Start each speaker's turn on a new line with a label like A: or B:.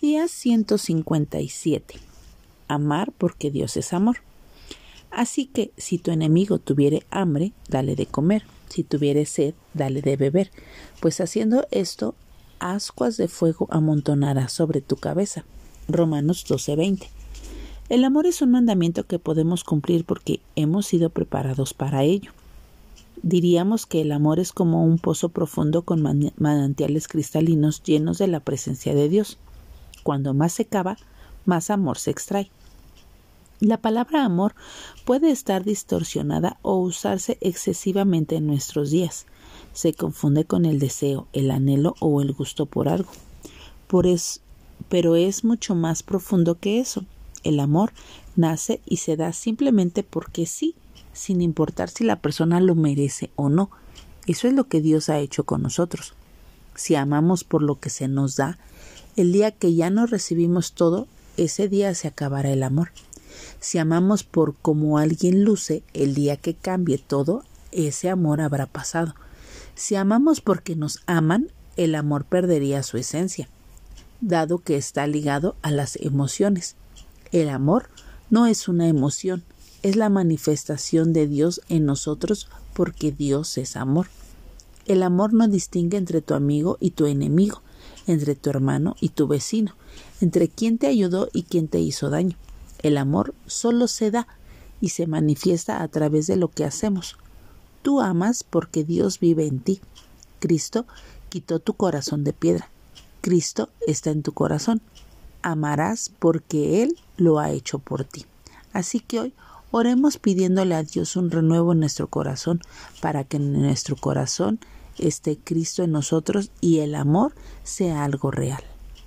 A: Día 157. Amar porque Dios es amor. Así que si tu enemigo tuviere hambre, dale de comer, si tuviere sed, dale de beber, pues haciendo esto, ascuas de fuego amontonará sobre tu cabeza. Romanos 12:20. El amor es un mandamiento que podemos cumplir porque hemos sido preparados para ello. Diríamos que el amor es como un pozo profundo con manantiales cristalinos llenos de la presencia de Dios. Cuando más se cava, más amor se extrae. La palabra amor puede estar distorsionada o usarse excesivamente en nuestros días. Se confunde con el deseo, el anhelo o el gusto por algo. Por pero es mucho más profundo que eso. El amor nace y se da simplemente porque sí, sin importar si la persona lo merece o no. Eso es lo que Dios ha hecho con nosotros. Si amamos por lo que se nos da, el día que ya no recibimos todo, ese día se acabará el amor. Si amamos por como alguien luce, el día que cambie todo, ese amor habrá pasado. Si amamos porque nos aman, el amor perdería su esencia, dado que está ligado a las emociones. El amor no es una emoción, es la manifestación de Dios en nosotros porque Dios es amor. El amor no distingue entre tu amigo y tu enemigo, entre tu hermano y tu vecino, entre quien te ayudó y quien te hizo daño. El amor solo se da y se manifiesta a través de lo que hacemos. Tú amas porque Dios vive en ti. Cristo quitó tu corazón de piedra. Cristo está en tu corazón. Amarás porque Él lo ha hecho por ti. Así que hoy oremos pidiéndole a Dios un renuevo en nuestro corazón para que en nuestro corazón esté Cristo en nosotros y el amor sea algo real.